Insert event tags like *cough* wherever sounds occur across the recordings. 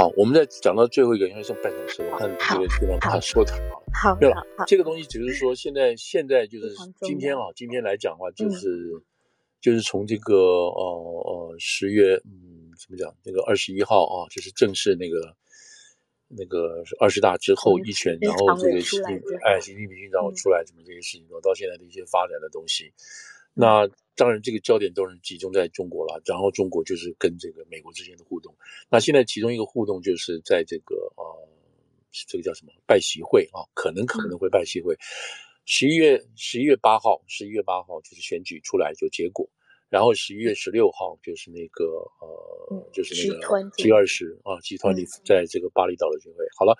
好，我们再讲到最后一个，因为剩半小时，我看这个地方他说的好。好，对了，这个东西只是说现在现在就是今天啊，今天来讲的话，就是、嗯、就是从这个呃呃十月嗯怎么讲，那个二十一号啊，就是正式那个那个二十大之后一拳，然后这个习近平哎习近平局长出来什么这些事情，到现在的一些发展的东西，那。当然，这个焦点都是集中在中国了，然后中国就是跟这个美国之间的互动。那现在其中一个互动就是在这个呃，这个叫什么拜习会啊，可能可能会拜习会。十一月十一月八号，十一月八号就是选举出来就结果，然后十一月十六号就是那个呃，就是那个 G 二十啊，集团里在这个巴厘岛的聚会。好了，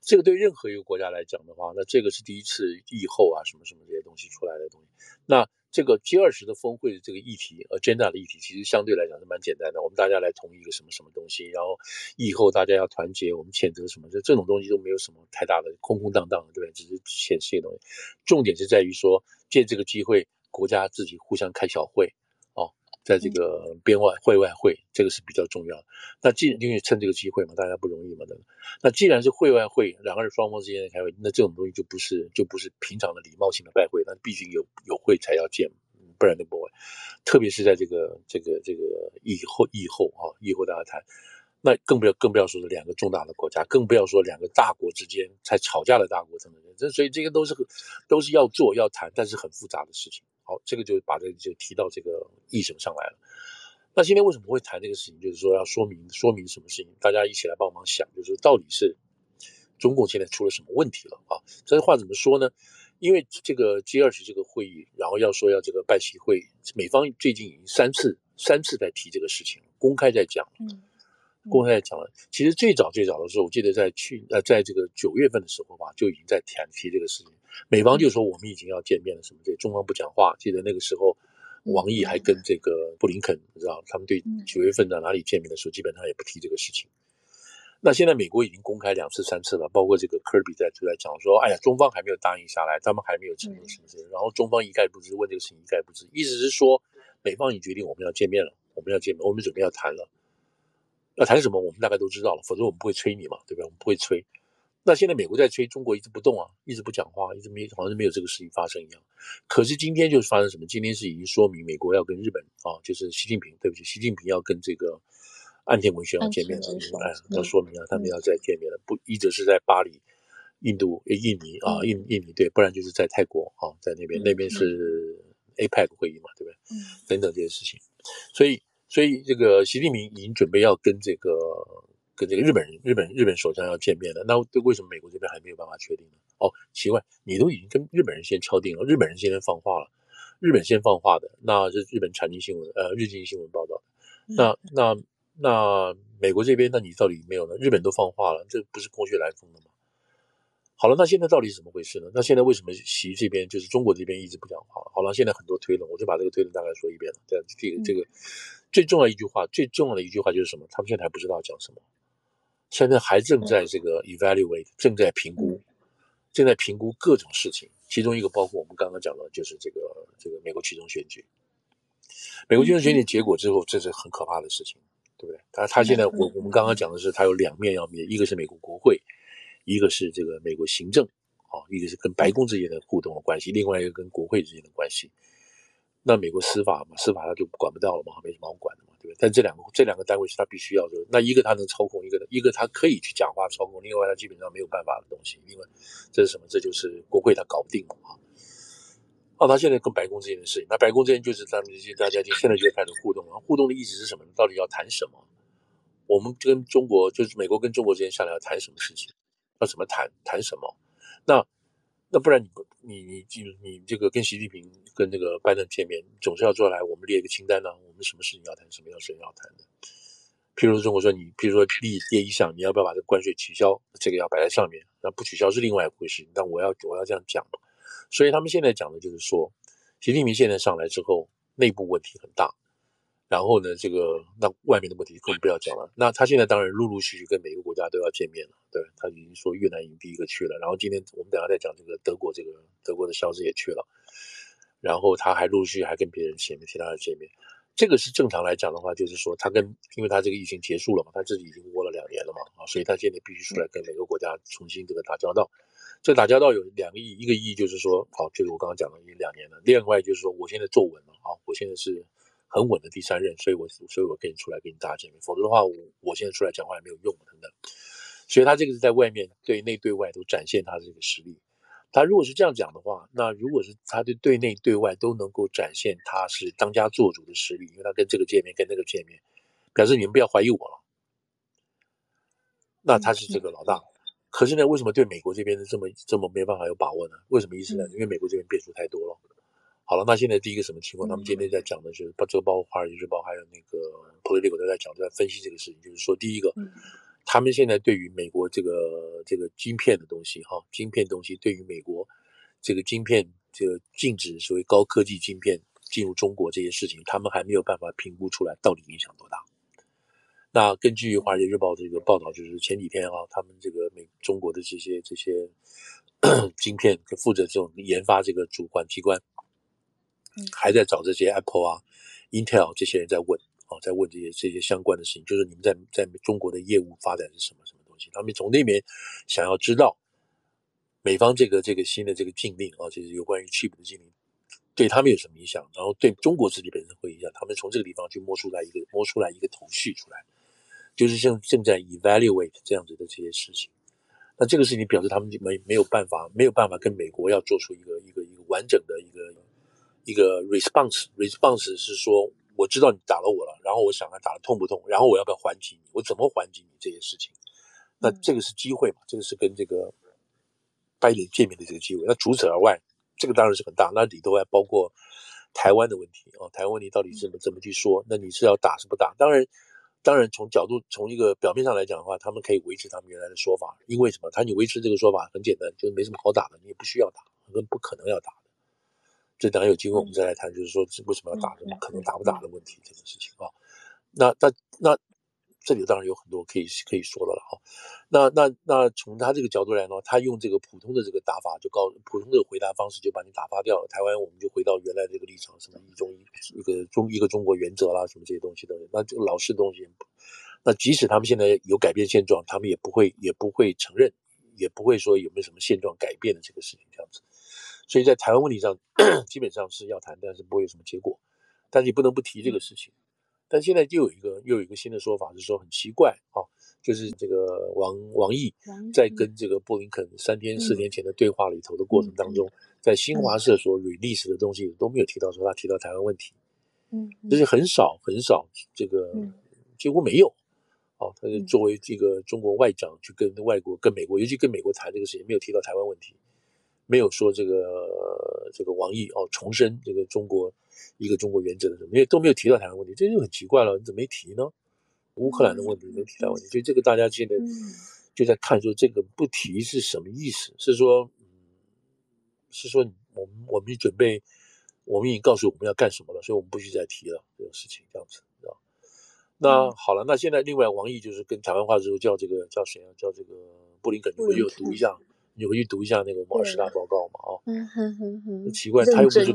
这个对任何一个国家来讲的话，那这个是第一次疫后啊，什么什么这些东西出来的东西，那。这个 G 二十的峰会的这个议题，agenda 的议题，其实相对来讲是蛮简单的。我们大家来同意一个什么什么东西，然后以后大家要团结，我们谴责什么，就这种东西都没有什么太大的空空荡荡的，对不对？只是显示一些东西。重点是在于说，借这个机会，国家自己互相开小会。在这个边外会外会，这个是比较重要的。那既然因为趁这个机会嘛，大家不容易嘛，对吧？那既然是会外会，两个人双方之间的开会，那这种东西就不是就不是平常的礼貌性的拜会，那毕竟有有会才要见，不然就不会。特别是在这个这个这个以后以后啊，以后大家谈。那更不要更不要说是两个重大的国家，更不要说两个大国之间才吵架的大国等等。这所以这个都是都是要做要谈，但是很复杂的事情。好，这个就把这个就提到这个议程上来了。那今天为什么会谈这个事情？就是说要说明说明什么事情？大家一起来帮忙想，就是到底是中共现在出了什么问题了啊？这话怎么说呢？因为这个 G 二十这个会议，然后要说要这个拜习会，美方最近已经三次三次在提这个事情，公开在讲。公开讲了，其实最早最早的时候，我记得在去呃，在这个九月份的时候吧，就已经在谈提这个事情。美方就说我们已经要见面了，什么这，中方不讲话。记得那个时候，王毅还跟这个布林肯，你知道，他们对九月份在哪里见面的时候，基本上也不提这个事情。那现在美国已经公开两次三次了，包括这个科比在就在讲说，哎呀，中方还没有答应下来，他们还没有承诺什么什么，然后中方一概不知，问这个事情一概不知，意思是说，美方已经决定我们要见面了，我们要见面，我们准备要谈了。要谈什么，我们大概都知道了，否则我们不会催你嘛，对不对？我们不会催。那现在美国在催，中国一直不动啊，一直不讲话，一直没，好像是没有这个事情发生一样。可是今天就是发生什么？今天是已经说明美国要跟日本啊，就是习近平，对不起，习近平要跟这个岸田文雄要见面了，哎，要说明啊，他们要再见面了，不，一直是在巴黎，印度、印尼啊，印印尼对，不然就是在泰国啊，在那边，那边是 APEC 会议嘛，对不对？嗯，等等这些事情，所以。所以，这个习近平已经准备要跟这个跟这个日本人、日本日本首相要见面了。那为什么美国这边还没有办法确定呢？哦，奇怪，你都已经跟日本人先敲定了，日本人先放话了，日本先放话的，那是日本产经新闻呃日经新闻报道的。那那那美国这边，那你到底没有呢？日本都放话了，这不是空穴来风的吗？好了，那现在到底是怎么回事呢？那现在为什么习这边就是中国这边一直不讲话？好了，现在很多推论，我就把这个推论大概说一遍了。这样，这个这个最重要一句话，最重要的一句话就是什么？他们现在还不知道讲什么，现在还正在这个 evaluate，正在评估，正在评估各种事情，其中一个包括我们刚刚讲的，就是这个这个美国其中选举。美国期中选举结果之后，这是很可怕的事情，对不对？他他现在我我们刚刚讲的是，他有两面要面，一个是美国国会。一个是这个美国行政，啊，一个是跟白宫之间的互动的关系，另外一个跟国会之间的关系。那美国司法嘛，司法他就管不到了嘛，没什么好管的嘛，对不对？但这两个这两个单位是他必须要的，那一个他能操控，一个一个他可以去讲话操控，另外他基本上没有办法的东西。另外，这是什么？这就是国会他搞不定了啊。那他现在跟白宫之间的事情，那白宫之间就是他们这些大家就现在就开始互动了。互动的意思是什么呢？到底要谈什么？我们跟中国就是美国跟中国之间下来要谈什么事情？要怎么谈谈什么？那那不然你不你你你你这个跟习近平跟那个拜登见面，总是要做来我们列一个清单呢、我们什么事情要谈，什么要事情要谈的？譬如说中国说你，譬如说第第一项，你要不要把这个关税取消？这个要摆在上面，那不取消是另外一回事。但我要我要这样讲，所以他们现在讲的就是说，习近平现在上来之后，内部问题很大。然后呢，这个那外面的问题更不要讲了。那他现在当然陆陆续续跟每个国家都要见面了，对，他已经说越南已经第一个去了。然后今天我们等下再讲这个德国，这个德国的肖兹也去了。然后他还陆续还跟别人见面，其他人见面。这个是正常来讲的话，就是说他跟，因为他这个疫情结束了嘛，他自己已经窝了两年了嘛，啊，所以他现在必须出来跟每个国家重新这个打交道。这打交道有两个意义，一个意义就是说，好，就是我刚刚讲的，已经两年了。另外就是说，我现在坐稳了啊，我现在是很稳的第三任，所以我所以我跟你出来跟你大家见面，否则的话，我我现在出来讲话也没有用等等。所以他这个是在外面对内对外都展现他的这个实力。他如果是这样讲的话，那如果是他对对内对外都能够展现他是当家做主的实力，因为他跟这个见面，跟那个见面，表示你们不要怀疑我了。那他是这个老大，可是呢，为什么对美国这边的这么这么没办法有把握呢？为什么意思呢？因为美国这边变数太多了。好了，那现在第一个什么情况？他们今天在讲的就是，包这个包括《华尔街日报》还有那个《Politico》都在讲，都在分析这个事情，就是说，第一个。他们现在对于美国这个这个晶片的东西，哈，晶片东西对于美国这个晶片这个禁止所谓高科技晶片进入中国这些事情，他们还没有办法评估出来到底影响多大。那根据《华尔街日报》这个报道，就是前几天啊，他们这个美中国的这些这些 *coughs* 晶片负责这种研发这个主管机关，还在找这些 Apple 啊、Intel 这些人在问。哦，在问这些这些相关的事情，就是你们在在中国的业务发展是什么什么东西？他们从那边想要知道美方这个这个新的这个禁令啊，就是有关于 chip 的禁令，对他们有什么影响？然后对中国自己本身会影响？他们从这个地方去摸出来一个摸出来一个头绪出来，就是像正在 evaluate 这样子的这些事情。那这个事情表示他们没没有办法没有办法跟美国要做出一个一个一个完整的一个一个 response response 是说。我知道你打了我了，然后我想看打的痛不痛，然后我要不要还击你？我怎么还击你这些事情？那这个是机会嘛？这个是跟这个拜登见面的这个机会。那除此而外，这个当然是很大。那里头还包括台湾的问题啊，台湾问题到底怎么怎么去说？那你是要打是不打？当然，当然从角度从一个表面上来讲的话，他们可以维持他们原来的说法，因为什么？他你维持这个说法很简单，就是没什么好打的，你也不需要打，跟不可能要打。这当然有机会，我们再来谈，就是说为什么要打，怎么可能打不打的问题这件事情啊。那那那这里当然有很多可以可以说的了哈。那那那从他这个角度来呢，他用这个普通的这个打法，就告普通的回答方式就把你打发掉了。台湾我们就回到原来这个立场，什么一中一一个中一个中国原则啦，什么这些东西的。那这个老式东西，那即使他们现在有改变现状，他们也不会也不会承认，也不会说有没有什么现状改变的这个事情这样子。所以在台湾问题上，基本上是要谈，但是不会有什么结果。但是你不能不提这个事情。但现在又有一个又有一个新的说法，是说很奇怪啊，就是这个王王毅在跟这个布林肯三天四天前的对话里头的过程当中，在新华社所 release 的东西都没有提到说他提到台湾问题，嗯，就是很少很少，这个几乎没有。哦，他就作为这个中国外长去跟外国跟美国，尤其跟美国谈这个事情，没有提到台湾问题。没有说这个这个王毅哦，重申这个中国一个中国原则的什么，没有都没有提到台湾问题，这就很奇怪了。你怎么没提呢？乌克兰的问题没提到问题，所以这个大家现在就在看说这个不提是什么意思？是说，嗯，是说我们我们准备，我们已经告诉我们要干什么了，所以我们不许再提了这个事情，这样子，知道？那好了，那现在另外王毅就是跟台湾话之后叫这个叫谁啊？叫这个布林肯，你回去读一下。你回去读一下那个我们二十大报告嘛，啊，嗯哼哼哼，奇怪，他又不是，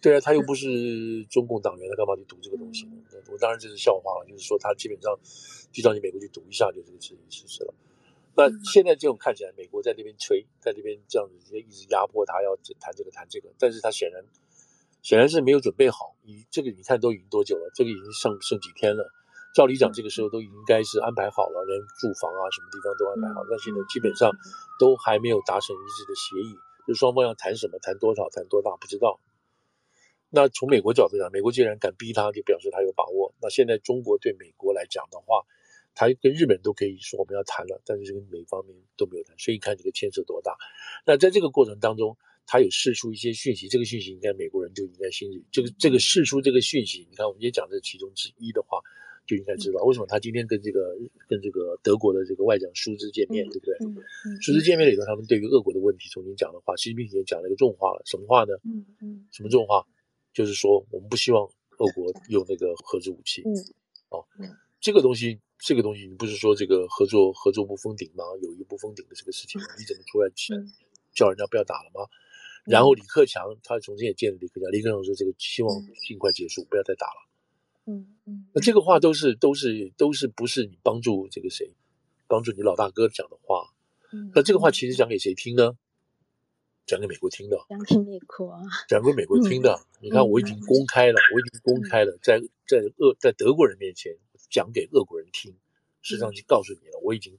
对啊，他又 *laughs* 不是中共党员，他干嘛去读这个东西呢？我当然这是笑话了，就是说他基本上就叫你美国去读一下，就这个事情其实了。那现在这种看起来，美国在那边吹，在那边这样子一直压迫他要谈这个谈这个，但是他显然显然是没有准备好。你这个你看都已经多久了？这个已经剩剩几天了。照理讲，这个时候都应该是安排好了，连住房啊，什么地方都安排好。但是呢基本上都还没有达成一致的协议，就双方要谈什么，谈多少，谈多大，不知道。那从美国角度讲，美国既然敢逼他，就表示他有把握。那现在中国对美国来讲的话，他跟日本都可以说我们要谈了，但是这个美方面都没有谈，所以你看这个牵扯多大。那在这个过程当中，他有释出一些讯息，这个讯息应该美国人就应该心里，这个这个释出这个讯息，你看我们也讲这其中之一的话。就应该知道为什么他今天跟这个跟这个德国的这个外长舒兹见面，对不对？舒兹见面里头，他们对于俄国的问题重新讲的话，习近平也讲了一个重话了，什么话呢？嗯嗯，什么重话？就是说我们不希望俄国用那个核子武器。嗯，哦，这个东西，这个东西，你不是说这个合作合作不封顶吗？友谊不封顶的这个事情，你怎么出来叫人家不要打了吗？然后李克强他重新也见了李克强，李克强说这个希望尽快结束，不要再打了。嗯嗯，那这个话都是都是都是不是你帮助这个谁，帮助你老大哥讲的话。嗯，那这个话其实讲给谁听呢？讲给美国听的。讲给美国啊。讲给美国听的。嗯、你看，我已经公开了，我已经公开了，在在俄在德国人面前讲给俄国人听，实际上就告诉你了，我已经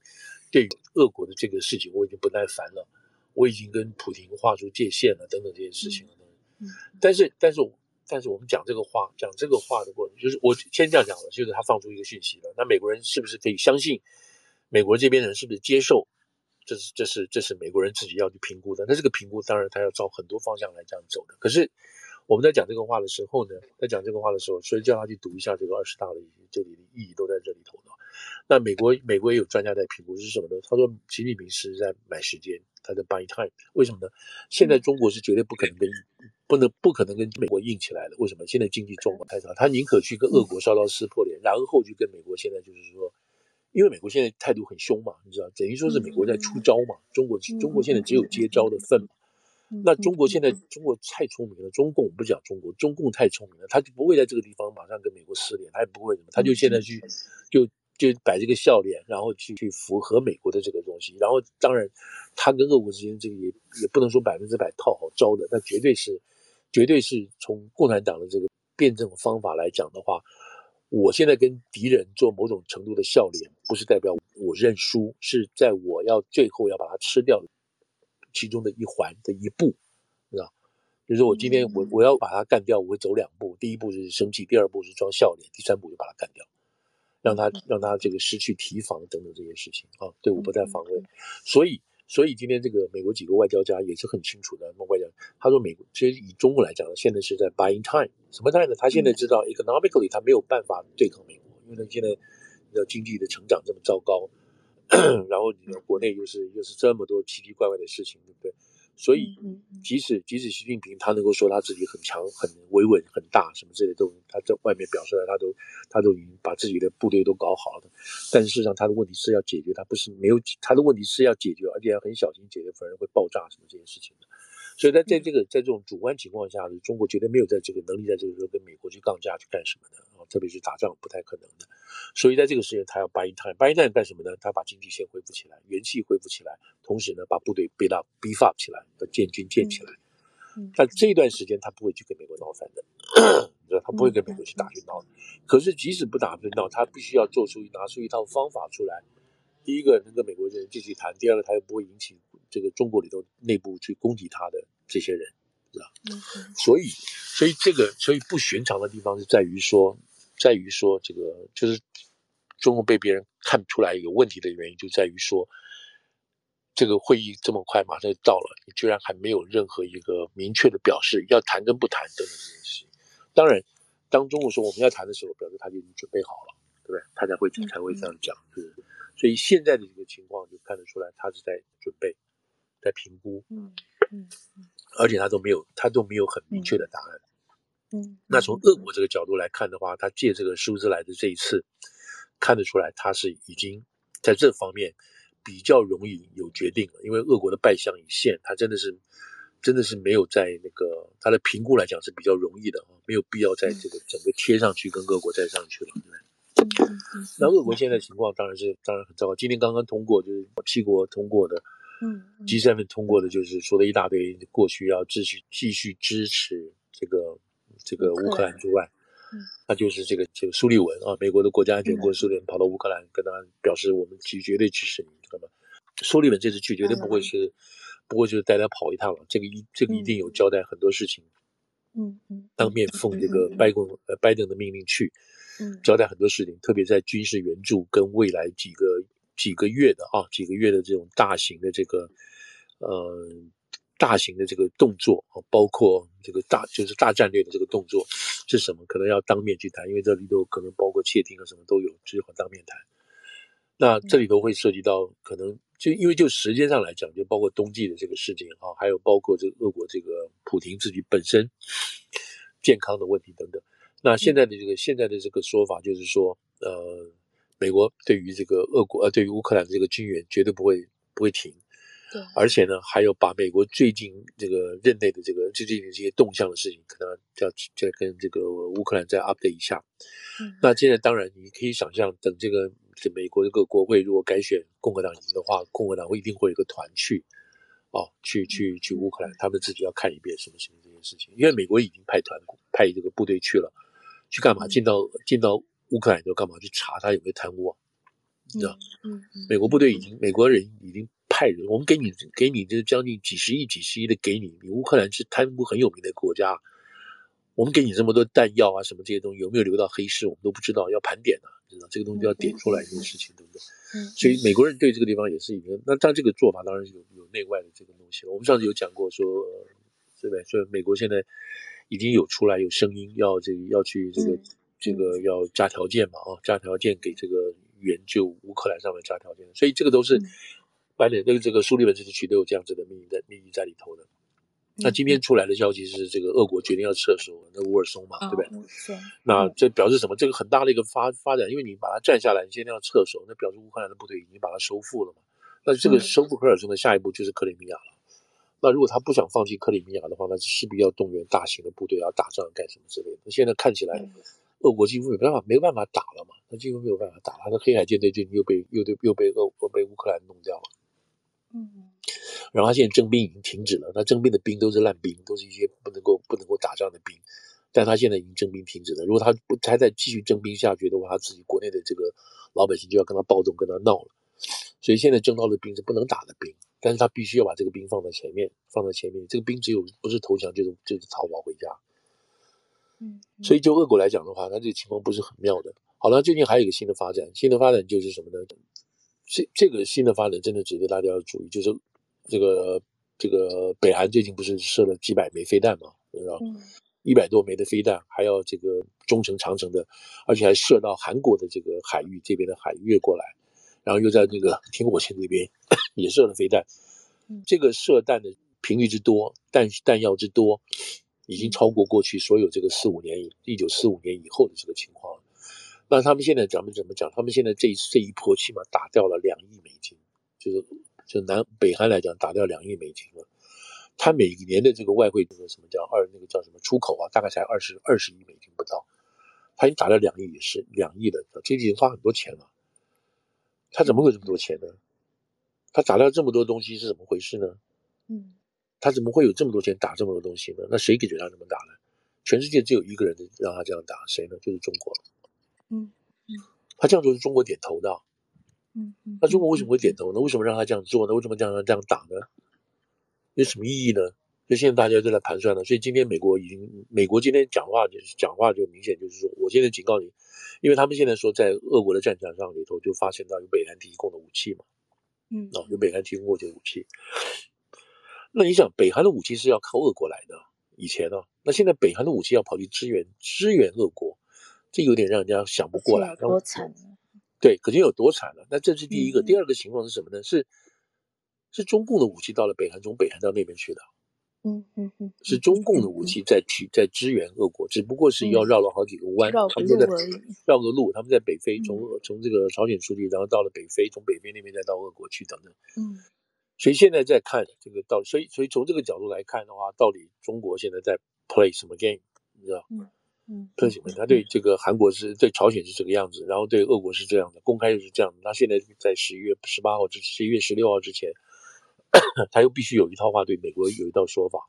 对俄国的这个事情我已经不耐烦了，我已经跟普京划出界限了，等等这些事情了。嗯，但是但是我。但是我们讲这个话，讲这个话的过程，就是我先这样讲了，就是他放出一个讯息了。那美国人是不是可以相信？美国这边人是不是接受？这是这是这是美国人自己要去评估的。那这个评估当然他要照很多方向来这样走的。可是我们在讲这个话的时候呢，在讲这个话的时候，所以叫他去读一下这个二十大的这里的意义都在这里头的。那美国美国也有专家在评估是什么呢？他说习近平是在买时间，他在 buy time。为什么呢？现在中国是绝对不可能跟。不能不可能跟美国硬起来的，为什么？现在经济状况太差，他宁可去跟俄国稍稍撕破脸，然后去跟美国。现在就是说，因为美国现在态度很凶嘛，你知道，等于说是美国在出招嘛。中国中国现在只有接招的份嘛。那中国现在中国太聪明了，中共不讲中国，中共太聪明了，他就不会在这个地方马上跟美国撕脸，他也不会什么，他就现在去就就摆这个笑脸，然后去去符合美国的这个东西。然后当然，他跟俄国之间这个也也不能说百分之百套好招的，那绝对是。绝对是从共产党的这个辩证方法来讲的话，我现在跟敌人做某种程度的笑脸，不是代表我认输，是在我要最后要把它吃掉的其中的一环的一步，知道？就是我今天我我要把它干掉，我会走两步，第一步是生气，第二步是装笑脸，第三步就把它干掉，让他让他这个失去提防等等这些事情啊，对我不再防卫，所以。所以今天这个美国几个外交家也是很清楚的。那么外交他说，美国其实以中国来讲呢，现在是在 buying time。什么 time 呢？他现在知道 economically 他没有办法对抗美国，因为他现在你的经济的成长这么糟糕，然后你的国内又是又是这么多奇奇怪怪的事情，对不对？所以，即使即使习近平他能够说他自己很强、很维稳、很大什么之类的，都他在外面表示了，他都他都已经把自己的部队都搞好了。但是事实上，他的问题是要解决，他不是没有他的问题是要解决，而且要很小心解决，否则会爆炸什么这件事情的。所以在在这个在这种主观情况下，中国绝对没有在这个能力在这个时候跟美国去杠架去干什么的啊，特别是打仗不太可能的。所以在这个时间，他要 buy time，buy time 干什么呢？他把经济先恢复起来，元气恢复起来，同时呢，把部队 build up beef up 起来，要建军建起来。但这一段时间，他不会去跟美国闹翻的，你知道，他不会跟美国去打去闹的。可是即使不打不闹，他必须要做出拿出一套方法出来。第一个能跟美国人继续谈，第二个他又不会引起这个中国里头内部去攻击他的这些人，知道？所以，所以这个所以不寻常的地方是在于说。在于说，这个就是中国被别人看出来有问题的原因，就在于说，这个会议这么快马上就到了，你居然还没有任何一个明确的表示要谈跟不谈等等这件事情。当然，当中国说我们要谈的时候，表示他就已经准备好了，对不对？他才会才会这样讲，是。所以现在的这个情况就看得出来，他是在准备，在评估，嗯嗯，而且他都没有，他都没有很明确的答案。嗯，那从俄国这个角度来看的话，他借这个舒兹来的这一次，看得出来他是已经在这方面比较容易有决定了，因为俄国的败相已现，他真的是真的是没有在那个他的评估来讲是比较容易的啊，没有必要在这个整个贴上去跟俄国再上去了？那俄国现在情况当然是当然很糟糕，今天刚刚通过就是七国通过的，嗯，G7 通过的就是说了一大堆过去要继续继续支持这个。这个乌克兰。之外，他就是这个这个苏利文啊，美国的国家安全顾问苏利文跑到乌克兰跟他表示，我们绝绝对支持你，知道吗？苏利文这次去绝对不会是，不会就是带他跑一趟了，这个一这个一定有交代很多事情，嗯嗯，当面奉这个拜登呃拜登的命令去，嗯，交代很多事情，特别在军事援助跟未来几个几个月的啊几个月的这种大型的这个，呃。大型的这个动作啊，包括这个大就是大战略的这个动作是什么？可能要当面去谈，因为这里头可能包括窃听啊什么都有，只好当面谈。那这里头会涉及到可能就因为就时间上来讲，就包括冬季的这个事情啊，还有包括这个俄国这个普廷自己本身健康的问题等等。那现在的这个现在的这个说法就是说，呃，美国对于这个俄国呃对于乌克兰的这个军援绝对不会不会停。对，而且呢，还有把美国最近这个任内的这个最近的这些动向的事情，可能要再跟这个乌克兰再 update 一下。嗯，那现在当然你可以想象，等这个这美国这个国会如果改选共和党赢的话，共和党会一定会有一个团去，哦，去去去乌克兰，他们自己要看一遍什么什么这件事情，因为美国已经派团派这个部队去了，去干嘛？进到进到乌克兰就干嘛？去查他有没有贪污啊？你知道？嗯嗯，美国部队已经美国人已经。派人，我们给你给你这将近几十亿、几十亿的给你，你乌克兰是贪污很有名的国家，我们给你这么多弹药啊，什么这些东西有没有流到黑市，我们都不知道，要盘点啊，知道这个东西要点出来这个事情，对不对？嗯。所以美国人对这个地方也是一个，那他这个做法当然有有内外的这个东西。我们上次有讲过说，对不对？所以美国现在已经有出来有声音，要这个要去这个、嗯、这个要加条件嘛，啊，加条件给这个援救乌克兰上面加条件，所以这个都是。嗯白脸，那个这个苏利文这次区都有这样子的命令在命运在里头的。那今天出来的消息是，这个俄国决定要撤守那乌尔松嘛，对不对？是。那这表示什么？这个很大的一个发发展，因为你把它占下来，你现在要撤守，那表示乌克兰的部队已经把它收复了嘛。那这个收复赫尔松的下一步就是克里米亚了。那如果他不想放弃克里米亚的话，那势必要动员大型的部队要打仗干什么之类的。那现在看起来，俄国几乎没办法没有办法打了嘛，他几乎没有办法打，他的黑海舰队就又被又被又被俄国被乌克兰弄掉了。嗯，然后他现在征兵已经停止了，他征兵的兵都是烂兵，都是一些不能够不能够打仗的兵，但他现在已经征兵停止了。如果他不他再继续征兵下去的话，他自己国内的这个老百姓就要跟他暴动，跟他闹了。所以现在征到的兵是不能打的兵，但是他必须要把这个兵放在前面，放在前面。这个兵只有不是投降就是就是逃跑回家。嗯，所以就俄国来讲的话，它这个情况不是很妙的。好了，最近还有一个新的发展，新的发展就是什么呢？这这个新的发展真的值得大家要注意，就是这个这个北韩最近不是射了几百枚飞弹嘛，知道一百多枚的飞弹，还要这个中程、长程的，而且还射到韩国的这个海域这边的海域越过来，然后又在那个停火线这边也射了飞弹，这个射弹的频率之多，弹弹药之多，已经超过过去所有这个四五年一九四五年以后的这个情况了。那他们现在咱们怎么讲？他们现在这一这一波起码打掉了两亿美金，就是就南北韩来讲打掉两亿美金了。他每年的这个外汇这个什么叫二那个叫什么出口啊，大概才二十二十亿美金不到。他已经打掉两亿也是两亿了，这已经花很多钱了。他怎么会这么多钱呢？他打掉这么多东西是怎么回事呢？嗯，他怎么会有这么多钱打这么多东西呢？那谁给他这么打呢？全世界只有一个人让他这样打，谁呢？就是中国。嗯嗯，他这样做是中国点头的，嗯嗯，那中国为什么会点头呢？为什么让他这样做呢？为什么这样让他这样打呢？有什么意义呢？所以现在大家都在盘算了。所以今天美国已经，美国今天讲话就是讲话就明显就是说，我现在警告你，因为他们现在说在俄国的战场上里头就发现到有北韩提供的武器嘛，嗯，啊，有北韩提供过这些武器。那你想，北韩的武器是要靠俄国来的，以前呢，那现在北韩的武器要跑去支援支援俄国。这有点让人家想不过来，多惨！对，可见有多惨了。那这是第一个，嗯、第二个情况是什么呢？是是中共的武器到了北韩，从北韩到那边去的。嗯嗯嗯，是中共的武器在去在支援俄国，只不过是要绕了好几个弯，嗯、他们在绕个路，他们在北非，从从这个朝鲜出去，然后到了北非，从北非那边再到俄国去等等。嗯，所以现在在看这个到，所以所以从这个角度来看的话，到底中国现在在 play 什么 game？你知道？嗯。嗯，特写他对这个韩国是对朝鲜是这个样子，然后对俄国是这样的，公开就是这样的。他现在在十一月十八号至十一月十六号之前，他又必须有一套话对美国有一套说法。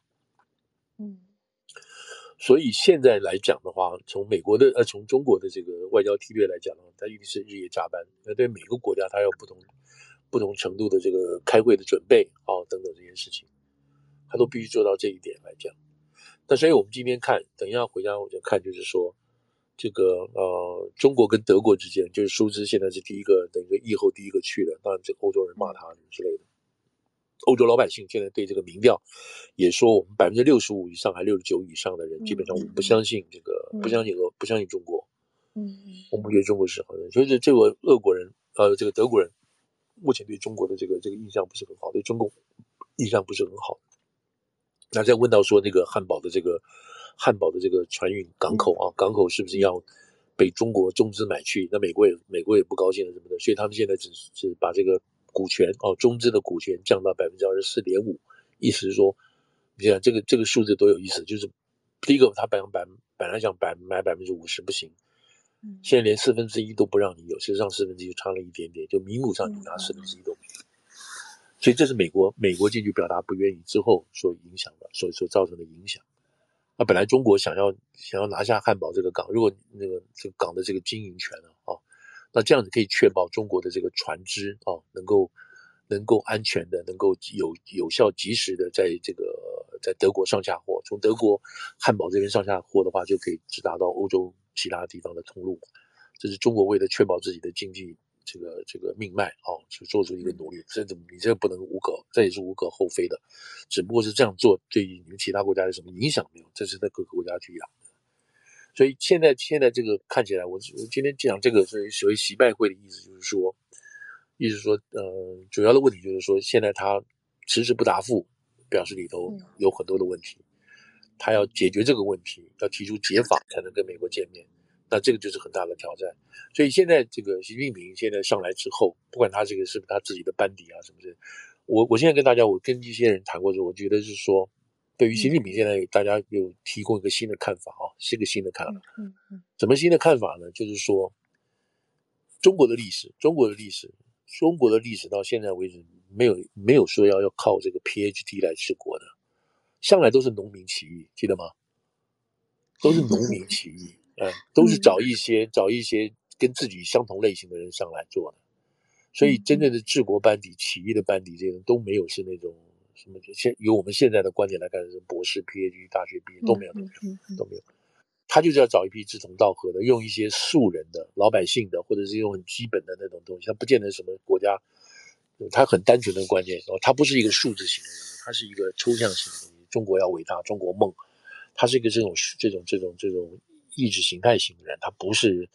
嗯，所以现在来讲的话，从美国的呃从中国的这个外交梯队来讲的话，他一定是日夜加班。那对每个国家，他有不同不同程度的这个开会的准备啊、哦、等等这些事情，他都必须做到这一点来讲。那所以我们今天看，等一下回家我就看，就是说，这个呃，中国跟德国之间，就是舒兹现在是第一个，等于说疫后第一个去的，当然这个欧洲人骂他之类的。欧洲老百姓现在对这个民调也说，我们百分之六十五以上还六十九以上的人，基本上我们不相信这个，不相信俄，不相信中国。嗯嗯，我们不觉得中国是好人，所以这这个俄国人，呃，这个德国人，目前对中国的这个这个印象不是很好，对中共印象不是很好。那再问到说那个汉堡的这个汉堡的这个船运港口啊，港口是不是要被中国中资买去？那美国也美国也不高兴了什么的，所以他们现在只是把这个股权哦，中资的股权降到百分之二十四点五，意思是说，你看这个这个数字多有意思，就是第一个他本本本来想百买百分之五十不行，现在连四分之一都不让你有，实际上四分之一就差了一点点，就名目上你拿四分之一都没有，所以这是美国美国进去表达不愿意之后所影响的，所以所造成的影响。那本来中国想要想要拿下汉堡这个港，如果那个这个港的这个经营权呢，啊，那这样子可以确保中国的这个船只啊，能够能够安全的，能够有有效及时的在这个在德国上下货，从德国汉堡这边上下货的话，就可以直达到欧洲其他地方的通路。这是中国为了确保自己的经济。这个这个命脉哦，去做出一个努力，这怎么你这不能无可，这也是无可厚非的，只不过是这样做对于你们其他国家有什么影响没有？这是在各个国家去养的。所以现在现在这个看起来，我我今天讲这个所谓所谓习拜会的意思就是说，意思说，呃，主要的问题就是说，现在他迟迟不答复，表示里头有很多的问题，他要解决这个问题，要提出解法才能跟美国见面。那这个就是很大的挑战，所以现在这个习近平现在上来之后，不管他这个是不是他自己的班底啊，什么的，我我现在跟大家，我跟一些人谈过之后，我觉得是说，对于习近平现在大家又提供一个新的看法啊，是一个新的看法。嗯嗯。什么新的看法呢？就是说，中国的历史，中国的历史，中国的历史到现在为止没有没有说要要靠这个 PhD 来治国的，向来都是农民起义，记得吗？都是农民 *laughs* 起义。嗯，都是找一些、嗯、找一些跟自己相同类型的人上来做的，所以真正的治国班底、起义的班底，这些人都没有是那种什么，现由我们现在的观点来看，是博士、PhD、大学毕业都没有，都没有，都没有。他就是要找一批志同道合的，用一些素人的、老百姓的，或者是用很基本的那种东西。他不见得什么国家，他很单纯的观念哦，他不是一个数字型的人，他是一个抽象型的东西。中国要伟大，中国梦，他是一个这种这种这种这种。意识形态型的人，他不是，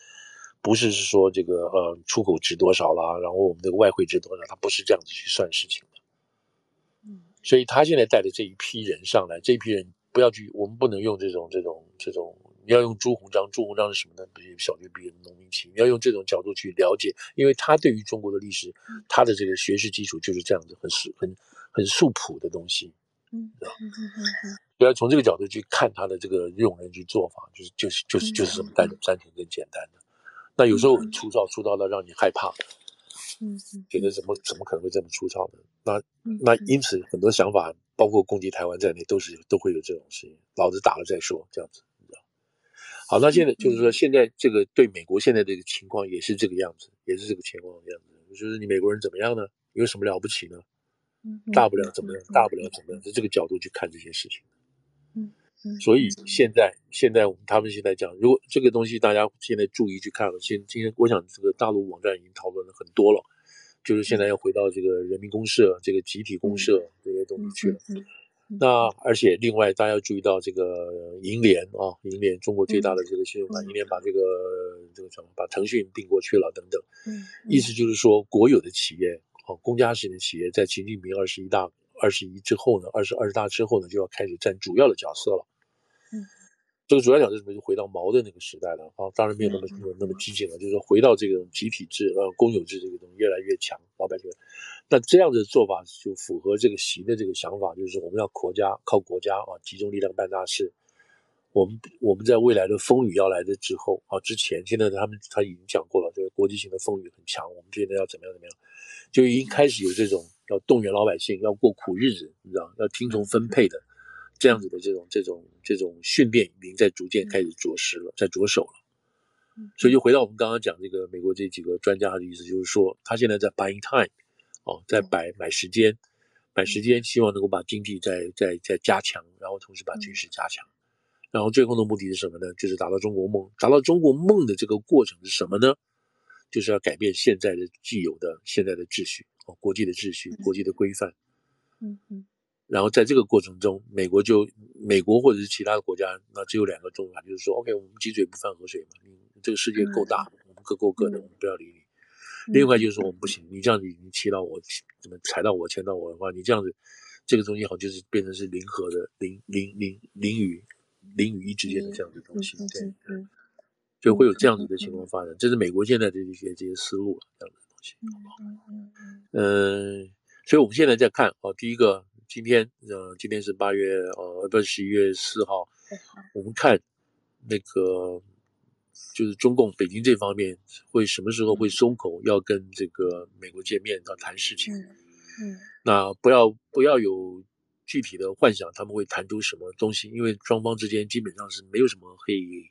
不是是说这个呃出口值多少啦，然后我们这个外汇值多少，他不是这样子去算事情的。嗯，所以他现在带的这一批人上来，这一批人不要去，我们不能用这种这种这种，你要用朱鸿章，朱鸿章是什么呢？小学毕业的农民起义，你要用这种角度去了解，因为他对于中国的历史，他的这个学识基础就是这样子，很素很很素朴的东西。嗯，对吧？不要从这个角度去看他的这个用人去做法，就是就是就是就是这么单单纯跟简单的。那有时候很粗糙，粗糙到让你害怕，嗯，觉得怎么怎么可能会这么粗糙呢？那那因此很多想法，包括攻击台湾在内，都是都会有这种事情。老子打了再说，这样子，你知道？好，那现在就是说，现在这个对美国现在这个情况也是这个样子，也是这个情况的样子。就是你美国人怎么样呢？有什么了不起呢？大不了怎么样？大不了怎么样？是这个角度去看这些事情。嗯所以现在，现在我们他们现在讲，如果这个东西大家现在注意去看了，现今天我想这个大陆网站已经讨论了很多了，就是现在要回到这个人民公社、这个集体公社这些东西去了。那而且另外大家要注意到这个银联啊，银联中国最大的这个信用卡，银联把这个这个什么把腾讯并过去了等等。意思就是说，国有的企业哦，公家型的企业在习近平二十一大。二十一之后呢，二十二十大之后呢，就要开始占主要的角色了。嗯，这个主要角色什么？就回到毛的那个时代了啊，当然没有那么那么那么激进了，就是回到这个集体制呃公有制这个东西越来越强，老百姓。那这样的做法就符合这个习的这个想法，就是我们要国家靠国家啊，集中力量办大事。我们我们在未来的风雨要来的之后啊之前，现在他们他已经讲过了，这个国际性的风雨很强，我们现在要怎么样怎么样，就已经开始有这种。要动员老百姓，要过苦日子，你知道，要听从分配的，这样子的这种这种这种训练已经在逐渐开始着实了，在着手了。所以就回到我们刚刚讲这个美国这几个专家的意思，就是说他现在在 buying time，哦，在买买时间，买时间，希望能够把经济再再再加强，然后同时把军事加强，然后最后的目的是什么呢？就是达到中国梦，达到中国梦的这个过程是什么呢？就是要改变现在的既有的现在的秩序。哦，国际的秩序，国际的规范，嗯嗯，然后在这个过程中，美国就美国或者是其他的国家，那只有两个做法，就是说，OK，我们鸡嘴不犯河水嘛，你这个世界够大，我们各过各的，我们不要理你。另外就是说，我们不行，你这样子你踢到我，怎么踩到我，牵到我的话，你这样子，这个东西好像就是变成是零和的零零零零与零与一之间的这样的东西，对，就会有这样子的情况发展。这是美国现在的一些这些思路这样的东。西，好不好？嗯，所以我们现在在看啊，第一个，今天呃，今天是八月呃，不是十一月四号，我们看那个就是中共北京这方面会什么时候会松口，要跟这个美国见面要谈事情，嗯，那不要不要有。具体的幻想，他们会谈出什么东西？因为双方之间基本上是没有什么可以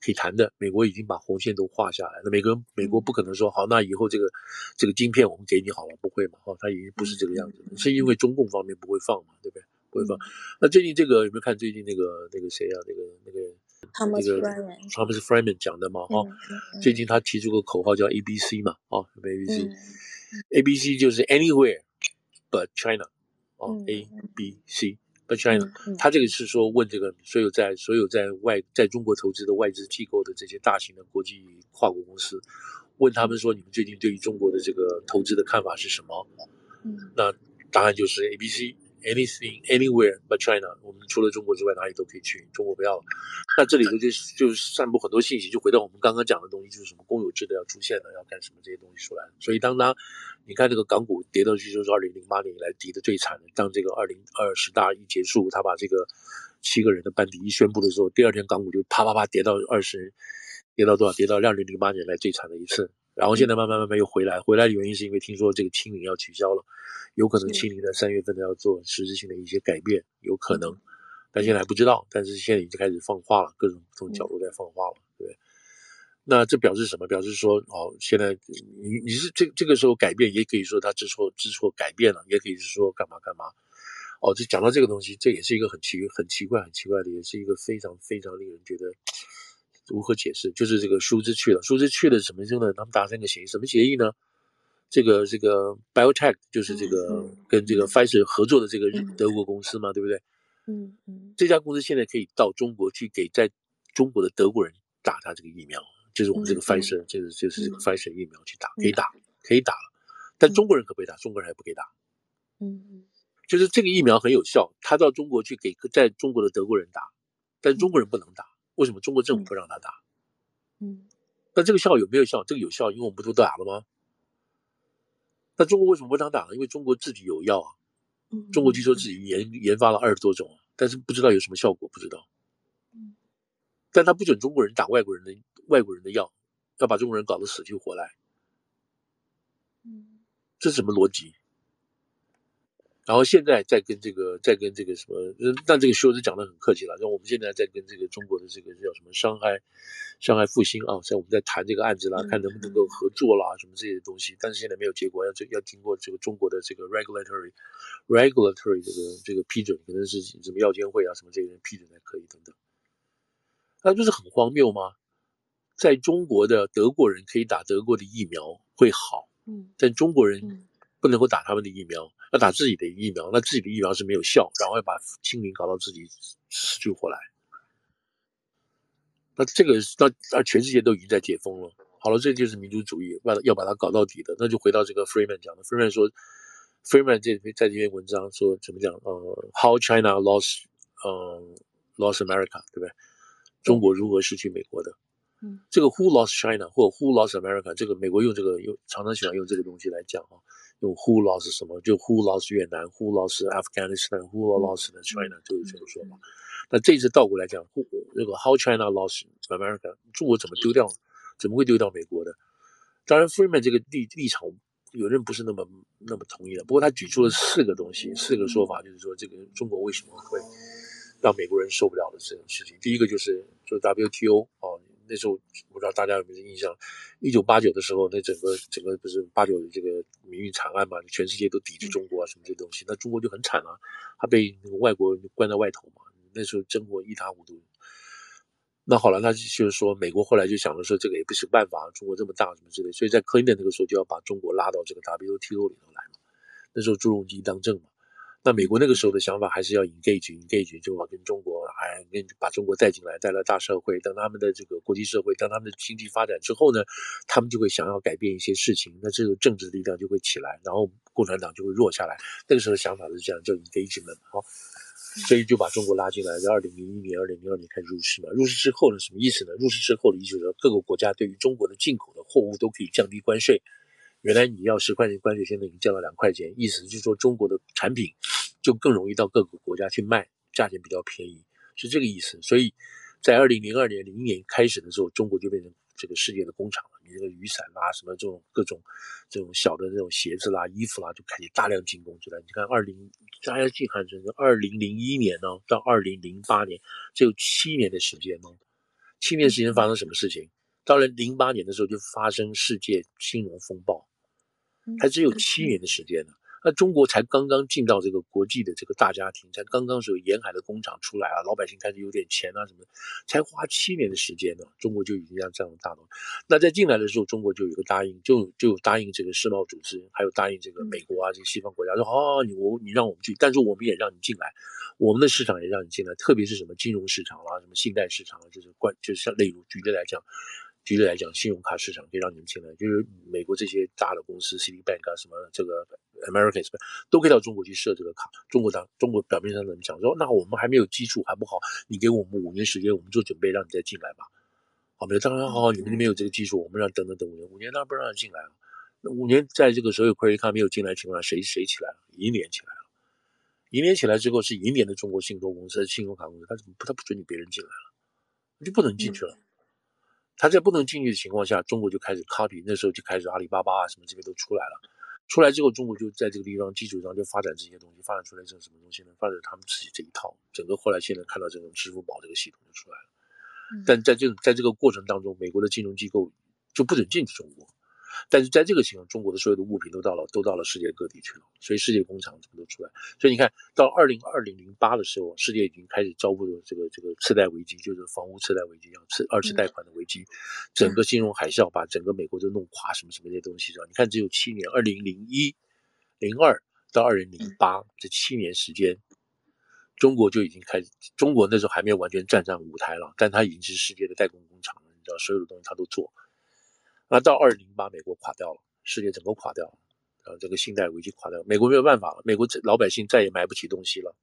可以谈的。美国已经把红线都画下来了，美国美国不可能说好，那以后这个这个晶片我们给你好了，不会嘛？哈，他已经不是这个样子了，是因为中共方面不会放嘛，对不对？不会放。那最近这个有没有看最近那个那个谁啊？那个那个那个 Thomas Friedman 讲的嘛？哈，最近他提出个口号叫 ABC 嘛？啊，ABC，ABC 就是 Anywhere but China。哦，A B C，But China，他这个是说问这个所有在所有在外在中国投资的外资机构的这些大型的国际跨国公司，问他们说你们最近对于中国的这个投资的看法是什么？嗯，那答案就是 A B C。Anything, anywhere but China，我们除了中国之外，哪里都可以去。中国不要了，那这里头就就散布很多信息，就回到我们刚刚讲的东西，就是什么公有制的要出现了，要干什么这些东西出来。所以当他你看这个港股跌到去，就是二零零八年以来跌的最惨的。当这个二零二十大一结束，他把这个七个人的班底一宣布的时候，第二天港股就啪啪啪跌到二十，跌到多少？跌到二零零八年来最惨的一次。然后现在慢慢慢慢又回来，回来的原因是因为听说这个清零要取消了。有可能清零在三月份要做实质性的一些改变，有可能，但现在还不知道。但是现在已经开始放话了，各种不同角度在放话了，对不对？那这表示什么？表示说，哦，现在你你是这这个时候改变，也可以说他知错知错改变了，也可以是说干嘛干嘛。哦，就讲到这个东西，这也是一个很奇很奇怪很奇怪的，也是一个非常非常令人觉得如何解释。就是这个舒兹去了，舒兹去了什么时候呢？他们达成一个协议，什么协议呢？这个这个 BioNTech 就是这个跟这个 Pfizer 合作的这个德国公司嘛，对不对？嗯嗯。这家公司现在可以到中国去给在中国的德国人打他这个疫苗，就是我们这个 Pfizer，就是就是这个 Pfizer 疫苗去打，可以打，可以打了。但中国人可不可以打？中国人还不可以打。嗯嗯。就是这个疫苗很有效，他到中国去给在中国的德国人打，但中国人不能打。为什么？中国政府不让他打。嗯。那这个效有没有效？这个有效，因为我们不都打了吗？那中国为什么不让打呢？因为中国自己有药啊，中国据说自己研研发了二十多种，但是不知道有什么效果，不知道。但他不准中国人打外国人的外国人的药，要把中国人搞得死去活来。这是什么逻辑？然后现在在跟这个，在跟这个什么，但这个说是讲的很客气了。那我们现在在跟这个中国的这个叫什么上海，上海复兴啊，在我们在谈这个案子啦，看能不能够合作啦，什么这些东西。但是现在没有结果，要这要经过这个中国的这个 regulatory regulatory 这个这个批准，可能是什么药监会啊什么这些人批准才可以等等。那就是很荒谬吗？在中国的德国人可以打德国的疫苗会好，嗯但中国人不能够打他们的疫苗。要打自己的疫苗，那自己的疫苗是没有效，然后要把清零搞到自己死去活来。那这个那那全世界都已经在解封了，好了，这就是民族主义，把要把它搞到底的。那就回到这个 Freeman 讲的，Freeman 说，Freeman 这在这篇文章说怎么讲？呃，How China lost，呃，lost America，对不对？中国如何失去美国的？嗯，这个 Who lost China 或 Who lost America，这个美国用这个用常常喜欢用这个东西来讲啊。用 Who lost 什么？就 Who lost 越南，Who lost Afghanistan，Who lost China，就是这么说嘛。那这次倒过来讲，who，那个 How China lost America，中国怎么丢掉？怎么会丢掉美国的？当然，Freeman 这个立立场有人不是那么那么同意的。不过他举出了四个东西，四个说法，就是说这个中国为什么会让美国人受不了的这种事情。第一个就是就 WTO 哦。那时候我不知道大家有没有印象，一九八九的时候，那整个整个不是八九这个民运惨案嘛，全世界都抵制中国啊，什么这些东西，那中国就很惨啊，他被那个外国人关在外头嘛，那时候中国一塌糊涂。那好了，那就是说，美国后来就想着说，这个也不是办法，中国这么大什么之类，所以在科林顿那个时候就要把中国拉到这个 WTO 里头来嘛，那时候朱镕基当政嘛。那美国那个时候的想法还是要 engage，engage，就要跟中国，还跟把中国带进来，带来大社会。当他们的这个国际社会，当他们的经济发展之后呢，他们就会想要改变一些事情，那这个政治力量就会起来，然后共产党就会弱下来。那个时候的想法是这样，叫 engagement，好，所以就把中国拉进来，在二零零一年、二零零二年开始入市嘛。入市之后呢，什么意思呢？入市之后的意思就是说，各个国家对于中国的进口的货物都可以降低关税。原来你要十块钱关税，现在已经降到两块钱，意思就是说中国的产品就更容易到各个国家去卖，价钱比较便宜，是这个意思。所以在二零零二年、零一年开始的时候，中国就变成这个世界的工厂了。你这个雨伞啦，什么这种各种这种小的这种鞋子啦、衣服啦，就开始大量进攻出来。你看二零大家记看，这是二零零一年呢到二零零八年，只有七年的时间呢。七年时间发生什么事情？到了零八年的时候，就发生世界金融风暴，还只有七年的时间呢。那中国才刚刚进到这个国际的这个大家庭，才刚刚是有沿海的工厂出来啊，老百姓开始有点钱啊什么的，才花七年的时间呢，中国就已经这样这样大动。那在进来的时候，中国就有一个答应，就就答应这个世贸组织，还有答应这个美国啊这个西方国家说，哦，你我你让我们去，但是我们也让你进来，我们的市场也让你进来，特别是什么金融市场啊，什么信贷市场啊，就是关就是像例如举例来讲。举例来讲，信用卡市场可以让你们进来，就是美国这些大的公司，Citibank 啊，什么这个 American 什么，都可以到中国去设这个卡。中国当中国表面上怎么讲说，那我们还没有基础还不好，你给我们五年时间，我们做准备，让你再进来吧。好，没有，当然好，你们没有这个基础，我们让等等等五年，五年当然不让你进来了。那五年在这个所有 credit card 没有进来的情况下，谁谁起来了？银联起来了。银联起来之后，是银联的中国信托公司、信用卡公司，他怎么不他不准你别人进来了？你就不能进去了。嗯他在不能进去的情况下，中国就开始 copy，那时候就开始阿里巴巴啊什么这边都出来了。出来之后，中国就在这个地方基础上就发展这些东西，发展出来这什么东西呢？发展他们自己这一套，整个后来现在看到这种支付宝这个系统就出来了。但在这在这个过程当中，美国的金融机构就不准进去中国。但是在这个情况，中国的所有的物品都到了，都到了世界各地去了，所以世界工厂什么都出来。所以你看到二零二零零八的时候，世界已经开始遭遇了这个这个次贷危机，就是房屋次贷危机，要次二次贷款的危机，整个金融海啸把整个美国都弄垮，什么什么这些东西，你看只有七年，二零零一、零二到二零零八这七年时间，中国就已经开始，中国那时候还没有完全站上舞台了，但它已经是世界的代工工厂了，你知道，所有的东西它都做。那到二零零八，美国垮掉了，世界整个垮掉了，啊，这个信贷危机垮掉了，美国没有办法了，美国老百姓再也买不起东西了。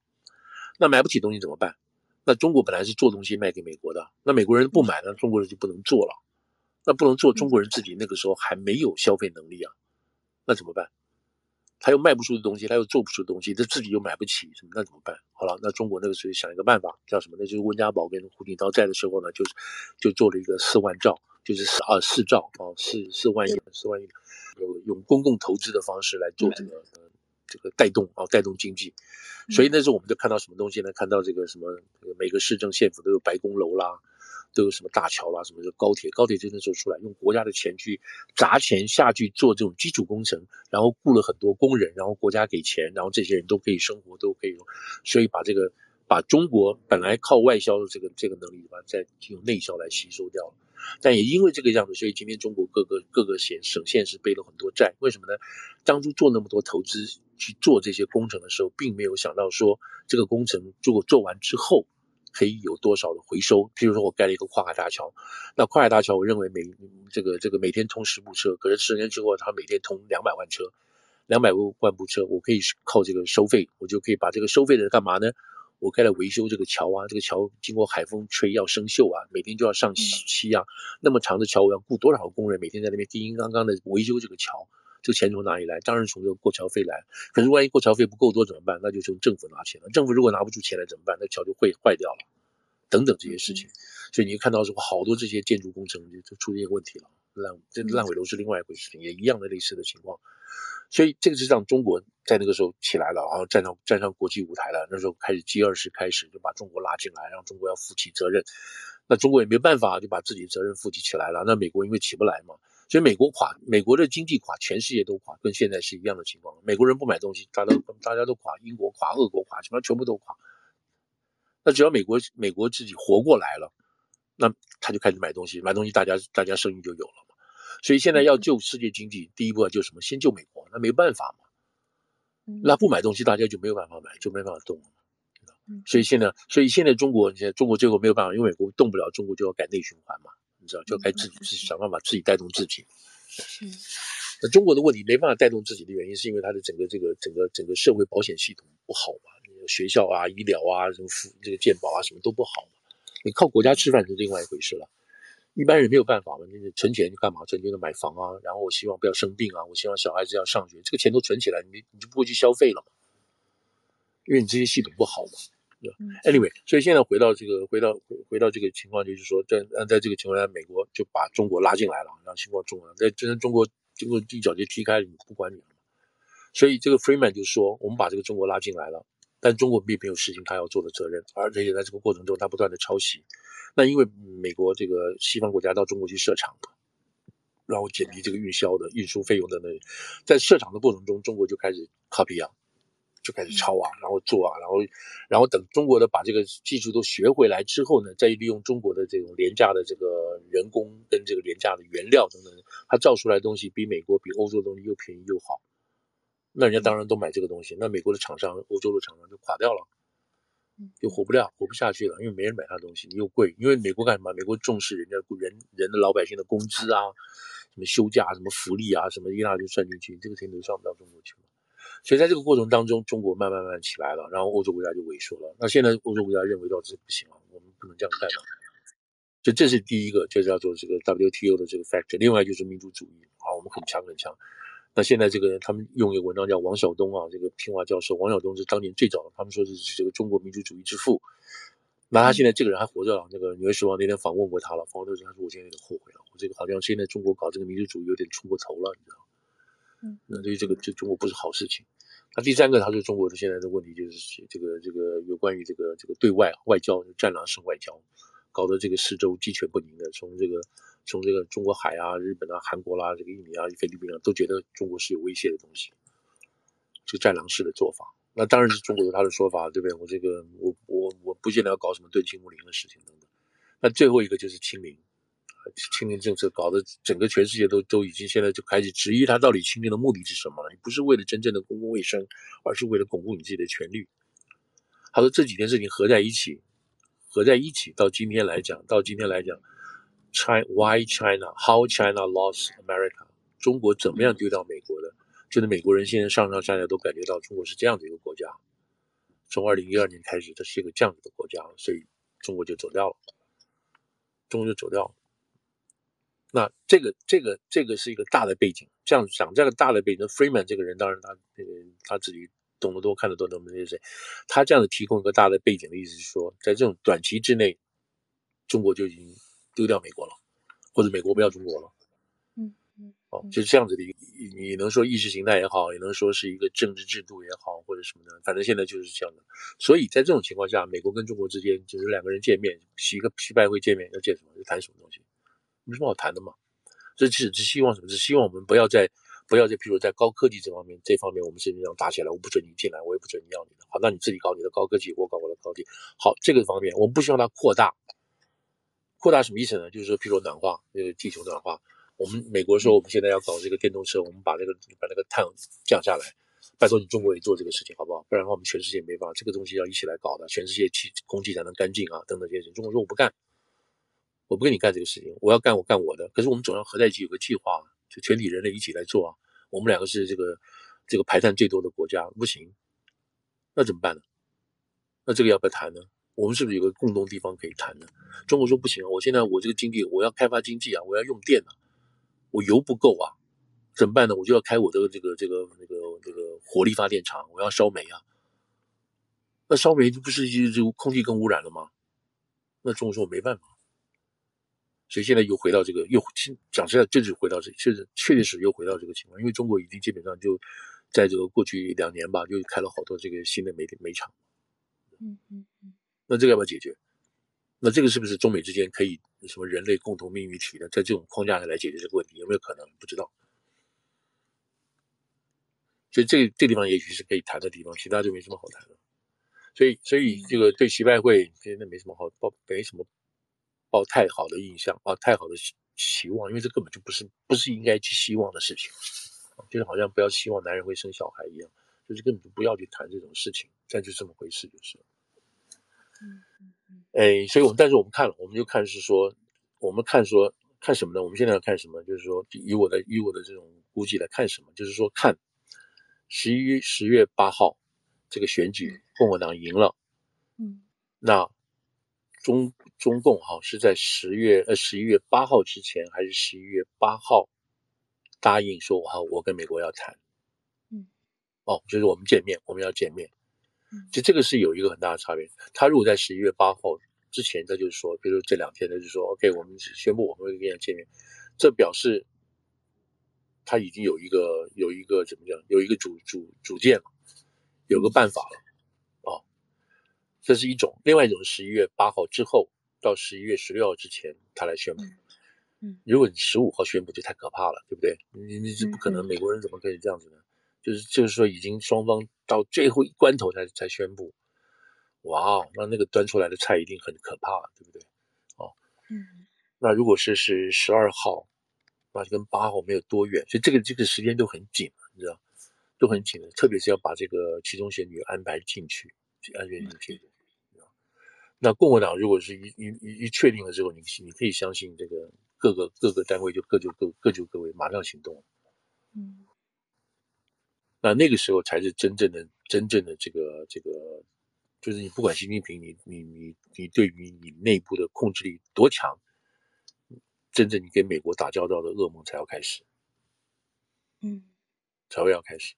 那买不起东西怎么办？那中国本来是做东西卖给美国的，那美国人不买，那中国人就不能做了。那不能做，中国人自己那个时候还没有消费能力啊，那怎么办？他又卖不出的东西，他又做不出的东西，他自己又买不起，那怎么办？好了，那中国那个时候想一个办法，叫什么？那就是温家宝跟胡锦涛在的时候呢，就是就做了一个四万兆。就是四啊四兆啊四四万亿四万亿，有用公共投资的方式来做这个呃这个带动啊带动经济，所以那时候我们就看到什么东西呢？看到这个什么每个市政县府都有白宫楼啦，都有什么大桥啦，什么的高铁高铁就那时候出来，用国家的钱去砸钱下去做这种基础工程，然后雇了很多工人，然后国家给钱，然后这些人都可以生活都可以用，所以把这个把中国本来靠外销的这个这个能力，把再用内销来吸收掉了。但也因为这个样子，所以今天中国各个各个县省县是背了很多债。为什么呢？当初做那么多投资去做这些工程的时候，并没有想到说这个工程如果做完之后可以有多少的回收。譬如说我盖了一个跨海大桥，那跨海大桥我认为每这个这个每天通十部车，可是十年之后它每天通两百万车，两百万部车，我可以靠这个收费，我就可以把这个收费的干嘛呢？我该来维修这个桥啊，这个桥经过海风吹要生锈啊，每天就要上漆啊。那么长的桥，我要雇多少工人每天在那边叮叮当当的维修这个桥？这个钱从哪里来？当然从这个过桥费来。可是万一过桥费不够多怎么办？那就从政府拿钱了。政府如果拿不出钱来怎么办？那桥就会坏掉了，等等这些事情。所以你看到说好多这些建筑工程就就出现问题了，烂这烂尾楼是另外一回事情，也一样的类似的情况。所以这个是让中国在那个时候起来了，然后站上站上国际舞台了。那时候开始 G20 开始就把中国拉进来，让中国要负起责任。那中国也没办法，就把自己的责任负起起来了。那美国因为起不来嘛，所以美国垮，美国的经济垮，全世界都垮，跟现在是一样的情况。美国人不买东西，大家都大家都垮，英国垮，俄国垮，什么全部都垮。那只要美国美国自己活过来了，那他就开始买东西，买东西大家大家生意就有了。所以现在要救世界经济，第一步要救什么？先救美国，那没办法嘛。那不买东西，大家就没有办法买，就没办法动了。所以现在，所以现在中国，现在中国最后没有办法，因为美国动不了，中国就要改内循环嘛，你知道，就要该自己自己想办法自己带动自己。那中国的问题没办法带动自己的原因，是因为它的整个这个整个整个社会保险系统不好嘛，学校啊、医疗啊、什么这个健保啊什么都不好嘛。你靠国家吃饭是另外一回事了。一般人没有办法嘛，那存钱干嘛？存钱就买房啊，然后我希望不要生病啊，我希望小孩子要上学，这个钱都存起来，你你就不会去消费了嘛，因为你这些系统不好嘛。Anyway，所以现在回到这个，回到回回到这个情况，就是说，在在这个情况下，美国就把中国拉进来了，让情况中了，在真正中国经过一脚就踢开了，不管你了。所以这个 Freeman 就说，我们把这个中国拉进来了，但中国并没有实行他要做的责任，而且在这个过程中，他不断的抄袭。那因为美国这个西方国家到中国去设厂，然后减低这个运销的运输费用的那，在设厂的过程中，中国就开始 copy 啊，就开始抄啊，然后做啊，然后然后等中国的把这个技术都学回来之后呢，再利用中国的这种廉价的这个人工跟这个廉价的原料等等，它造出来的东西比美国比欧洲的东西又便宜又好，那人家当然都买这个东西，那美国的厂商、欧洲的厂商就垮掉了。就活不了，活不下去了，因为没人买他的东西，你又贵。因为美国干什么？美国重视人家人人的老百姓的工资啊，什么休假、什么福利啊，什么一大堆算进去，这个钱都算不到中国去了。所以在这个过程当中，中国慢慢慢慢起来了，然后欧洲国家就萎缩了。那现在欧洲国家认为到这不行了，我们不能这样干了。所以这是第一个，就叫做这个 WTO 的这个 factor。另外就是民族主义啊，我们很强很强。那现在这个人，他们用一个文章叫王晓东啊，这个清华教授王晓东是当年最早的，他们说是这个中国民族主义之父。那他现在这个人还活着了，那个《纽约时报》那天访问过他了，访问的时候他说：“我现在有点后悔了，我这个好像现在中国搞这个民族主义有点出过头了，你知道吗？”嗯，那对于这个这中国不是好事情。那第三个，他说中国的现在的问题就是这个这个有关于这个这个对外外交战狼式外交，搞得这个四周鸡犬不宁的，从这个。从这个中国海啊、日本啊、韩国啦、这个印尼啊、菲律宾啊，都觉得中国是有威胁的东西，这个战狼式的做法。那当然是中国有他的说法，对不对？我这个我我我不见得要搞什么敦亲睦邻的事情等等。那最后一个就是清零，清零政策搞得整个全世界都都已经现在就开始质疑他到底清零的目的是什么了？你不是为了真正的公共卫生，而是为了巩固你自己的权力。他说这几件事情合在一起，合在一起，到今天来讲，到今天来讲。China, why China? How China lost America? 中国怎么样丢掉美国的？就是美国人现在上上下下都感觉到中国是这样的一个国家。从二零一二年开始，它是一个这样子的国家，所以中国就走掉了。中国就走掉了。那这个这个这个是一个大的背景。这样讲这个大的背景，Freeman 这个人当然他这个他自己懂得多，看得多，懂得那些。他这样子提供一个大的背景的意思是说，在这种短期之内，中国就已经。丢掉美国了，或者美国不要中国了，嗯嗯，哦，就是这样子的一个，你能说意识形态也好，也能说是一个政治制度也好，或者什么的，反正现在就是这样的。所以在这种情况下，美国跟中国之间就是两个人见面，习个习拜会见面要见什么？就谈什么东西？没什么好谈的嘛。这只是希望什么？只希望我们不要在不要在，譬如在高科技这方面，这方面我们是这样打起来，我不准你进来，我也不准你要你的。好，那你自己搞你的高科技，我搞我的高科技。好，这个方面我们不希望它扩大。扩大什么意思呢？就是说，譬如说暖化，那个地球暖化，我们美国说我们现在要搞这个电动车，我们把那个把那个碳降下来，拜托你中国也做这个事情好不好？不然的话，我们全世界没办法，这个东西要一起来搞的，全世界气空气才能干净啊，等等这些事情。中国说我不干，我不跟你干这个事情，我要干我干我的。可是我们总要合在一起有个计划，就全体人类一起来做啊。我们两个是这个这个排碳最多的国家，不行，那怎么办呢？那这个要不要谈呢？我们是不是有个共同地方可以谈呢？中国说不行啊，我现在我这个经济我要开发经济啊，我要用电啊，我油不够啊，怎么办呢？我就要开我的这个这个那个这个火力发电厂，我要烧煤啊。那烧煤就不是就空气更污染了吗？那中国说我没办法，所以现在又回到这个又讲实在，就是回到这，确实确实是又回到这个情况，因为中国已经基本上就在这个过去两年吧，就开了好多这个新的煤煤厂。嗯嗯嗯。那这个要不要解决？那这个是不是中美之间可以什么人类共同命运体呢？在这种框架下来解决这个问题，有没有可能？不知道。所以这这地方也许是可以谈的地方，其他就没什么好谈的。所以，所以这个对习拜会真的没什么好抱，没什么抱太好的印象啊，太好的希望，因为这根本就不是不是应该去希望的事情。就是好像不要希望男人会生小孩一样，就是根本就不要去谈这种事情，这样就这么回事就是。哎，所以我们但是我们看了，我们就看是说，我们看说看什么呢？我们现在要看什么？就是说，以我的以我的这种估计来看什么？就是说，看十一十月八号这个选举，共和党赢了，嗯，那中中共哈是在十月呃十一月八号之前，还是十一月八号答应说好，我跟美国要谈，嗯，哦，就是我们见面，我们要见面，嗯，就这个是有一个很大的差别。他如果在十一月八号之前，他就是说，比如这两天，他就说，OK，我们宣布我们会跟他见面，这表示他已经有一个有一个怎么讲，有一个主主主见了，有个办法了。这是一种，另外一种是十一月八号之后到十一月十六号之前，他来宣布。嗯，如果你十五号宣布，就太可怕了，对不对？你你是不可能，美国人怎么可以这样子呢？就是就是说，已经双方到最后一关头才才宣布。哇哦，那那个端出来的菜一定很可怕，对不对？哦，嗯，那如果是是十二号，那就跟八号没有多远，所以这个这个时间都很紧，你知道，都很紧的，特别是要把这个其中选举安排进去，安排进去。那共和党如果是一一一一确定了之后，你你可以相信这个各个各个单位就各就各各就各位，马上行动。嗯，那那个时候才是真正的真正的这个这个，就是你不管习近平你你你你对于你内部的控制力多强，真正你跟美国打交道的噩梦才要开始。嗯，才会要开始。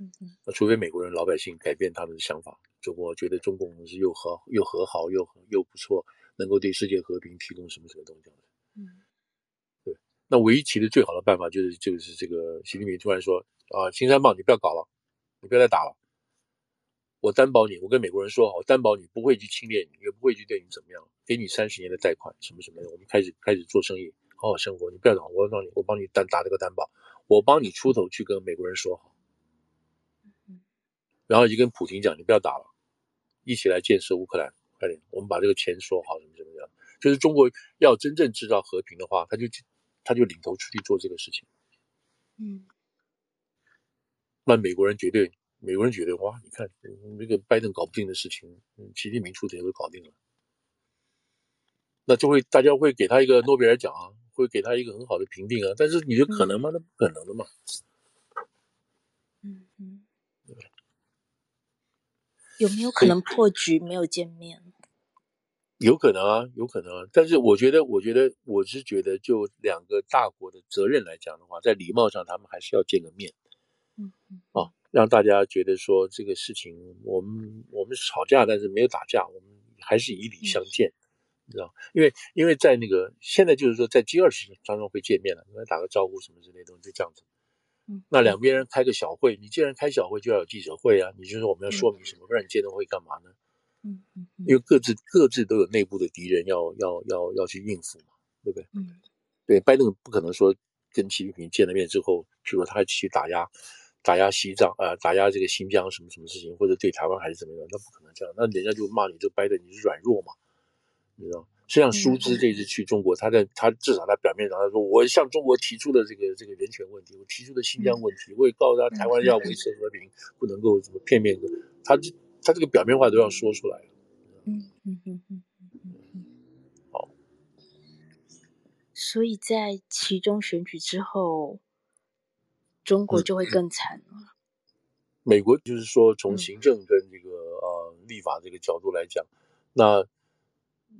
嗯嗯，那除非美国人老百姓改变他们的想法。中国觉得中共是又和又和好又又不错，能够对世界和平提供什么什么东西。嗯，对。那围棋的最好的办法就是就是这个习近平突然说啊，青山棒你不要搞了，你不要再打了，我担保你，我跟美国人说好，我担保你不会去侵略你，也不会去对你怎么样，给你三十年的贷款什么什么的，我们开始开始做生意，好好生活，你不要搞，我帮你我帮你担打这个担保，我帮你出头去跟美国人说好，然后就跟普京讲，你不要打了。一起来建设乌克兰，快点！我们把这个钱说好，什么什么的？就是中国要真正制造和平的话，他就他就领头出去做这个事情。嗯，那美国人绝对，美国人觉得哇，你看这个拜登搞不定的事情，习近平出头都搞定了。那就会大家会给他一个诺贝尔奖啊，会给他一个很好的评定啊。但是你说可能吗？那不可能的嘛。嗯嗯。有没有可能破局没有见面？有可能啊，有可能啊。但是我觉得，我觉得，我是觉得，就两个大国的责任来讲的话，在礼貌上，他们还是要见个面。嗯嗯。啊，让大家觉得说这个事情，我们我们是吵架，但是没有打架，我们还是以礼相见，你知道？因为因为在那个现在就是说，在 G20 当中会见面了，打个招呼什么之类的东西，就这样子。那两边人开个小会，你既然开小会，就要有记者会啊！你就说我们要说明什么，不然你见面会干嘛呢？嗯嗯，因为各自各自都有内部的敌人要要要要去应付嘛，对不对？嗯，对，拜登不可能说跟习近平见了面之后，譬如说他去打压打压西藏啊、呃，打压这个新疆什么什么事情，或者对台湾还是怎么样，那不可能这样，那人家就骂你这拜登你是软弱嘛，你知道？实际上，舒兹这次去中国，他在他至少他表面上他说，我向中国提出的这个这个人权问题，我提出的新疆问题，我也告诉他台湾要维持和平，不能够什么片面的，他这他这个表面话都要说出来。嗯嗯嗯嗯嗯嗯。好。所以在其中选举之后，中国就会更惨了。美国就是说，从行政跟这个呃立法这个角度来讲，那。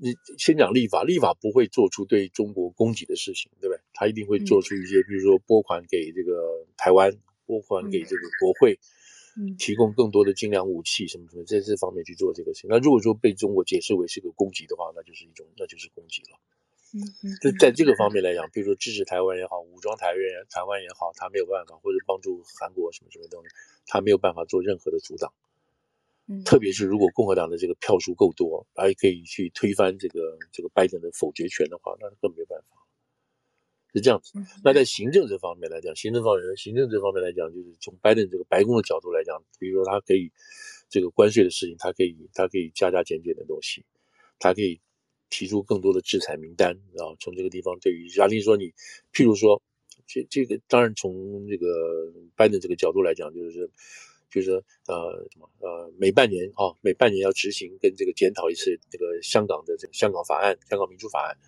你先讲立法，立法不会做出对中国攻击的事情，对不对？他一定会做出一些，比如说拨款给这个台湾，拨款给这个国会，提供更多的精良武器什么什么，在这方面去做这个事情。那如果说被中国解释为是个攻击的话，那就是一种，那就是攻击了。嗯嗯。就在这个方面来讲，比如说支持台湾也好，武装台湾台湾也好，他没有办法，或者帮助韩国什么什么东西，他没有办法做任何的阻挡。特别是如果共和党的这个票数够多，还可以去推翻这个这个拜登的否决权的话，那更没有办法。是这样子。那在行政这方面来讲，行政方面，行政这方面来讲，就是从拜登这个白宫的角度来讲，比如说他可以这个关税的事情，他可以他可以加加减减的东西，他可以提出更多的制裁名单，然后从这个地方对于假定说你，譬如说这这个当然从这个拜登这个角度来讲，就是。就是呃什么呃每半年啊、哦、每半年要执行跟这个检讨一次这个香港的这个香港法案香港民主法案，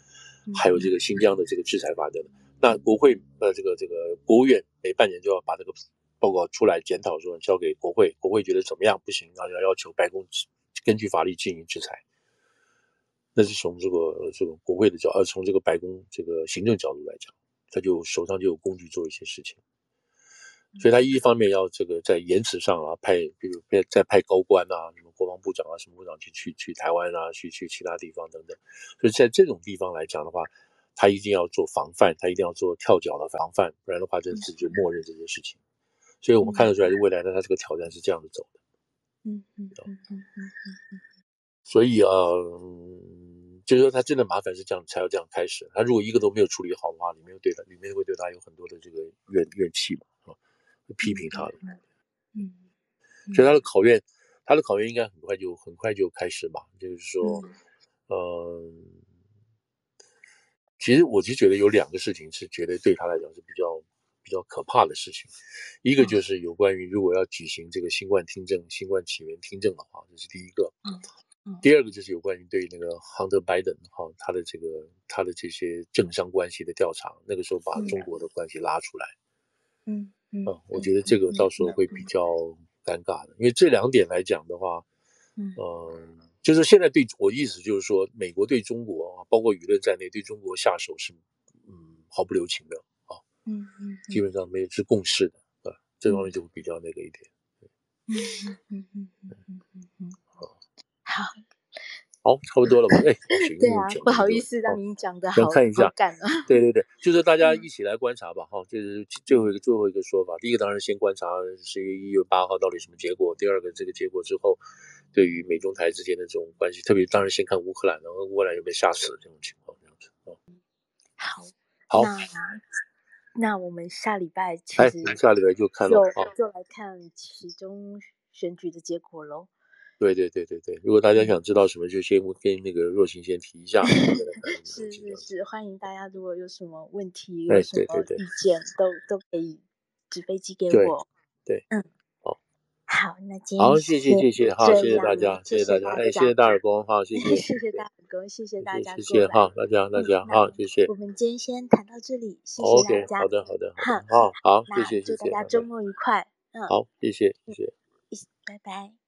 还有这个新疆的这个制裁法等等。那国会呃这个这个国务院每半年就要把这个报告出来检讨说交给国会，国会觉得怎么样不行，然后要要求白宫根据法律进行制裁。那是从这个这个国会的角，呃，从这个白宫这个行政角度来讲，他就手上就有工具做一些事情。所以他一方面要这个在言辞上啊派，比如派再派高官啊，什么国防部长啊，什么部长去去去台湾啊，去去其他地方等等。所以在这种地方来讲的话，他一定要做防范，他一定要做跳脚的防范，不然的话，这自己就默认这件事情。所以我们看得出来，未来呢，他这个挑战是这样子走的。嗯嗯嗯嗯嗯嗯。所以啊，就是说他真的麻烦是这样才要这样开始。他如果一个都没有处理好的话，里面对他里面会对他有很多的这个怨怨气嘛。批评他的，嗯，所以他的考验，他的考验应该很快就很快就开始吧。就是说，嗯、呃，其实我就觉得有两个事情是觉得对他来讲是比较比较可怕的事情。一个就是有关于如果要举行这个新冠听证、新冠起源听证的话，这是第一个。嗯，第二个就是有关于对那个 Hunter Biden 哈他的这个他的这些政商关系的调查，那个时候把中国的关系拉出来，嗯。嗯，我觉得这个到时候会比较尴尬的，因为这两点来讲的话，嗯、呃，就是现在对我意思就是说，美国对中国啊，包括舆论在内，对中国下手是嗯毫不留情的啊，嗯嗯，基本上没有是共识的啊，这方面就会比较那个一点，嗯嗯嗯嗯嗯嗯嗯，好，好。差不多了吧？哎，*laughs* 对啊，不好意思，让您讲的好，看一下。对对对，就是大家一起来观察吧。哈，这是最后一个最后一个说法。第一个当然先观察十一月一月八号到底什么结果。第二个，这个结果之后，对于美中台之间的这种关系，特别当然先看乌克兰，然后乌克兰有没有吓死这种情况，这样子。好，好，那那我们下礼拜其实下礼拜就看就，就来看其中选举的结果喽。对对对对对，如果大家想知道什么，就先跟那个若晴先提一下。是是是，欢迎大家，如果有什么问题、有什么意见，都都可以纸飞机给我。对，嗯，好，好，那今天好，谢谢谢谢，好，谢谢大家，谢谢大家，哎，谢谢大耳公，好，谢谢，谢谢大耳公，谢谢大家，谢谢，哈，大家大家哈，谢谢。我们今天先谈到这里，谢谢大家。好的好的，好，好，谢谢谢谢，祝大家周末愉快。嗯，好，谢谢谢谢，拜拜。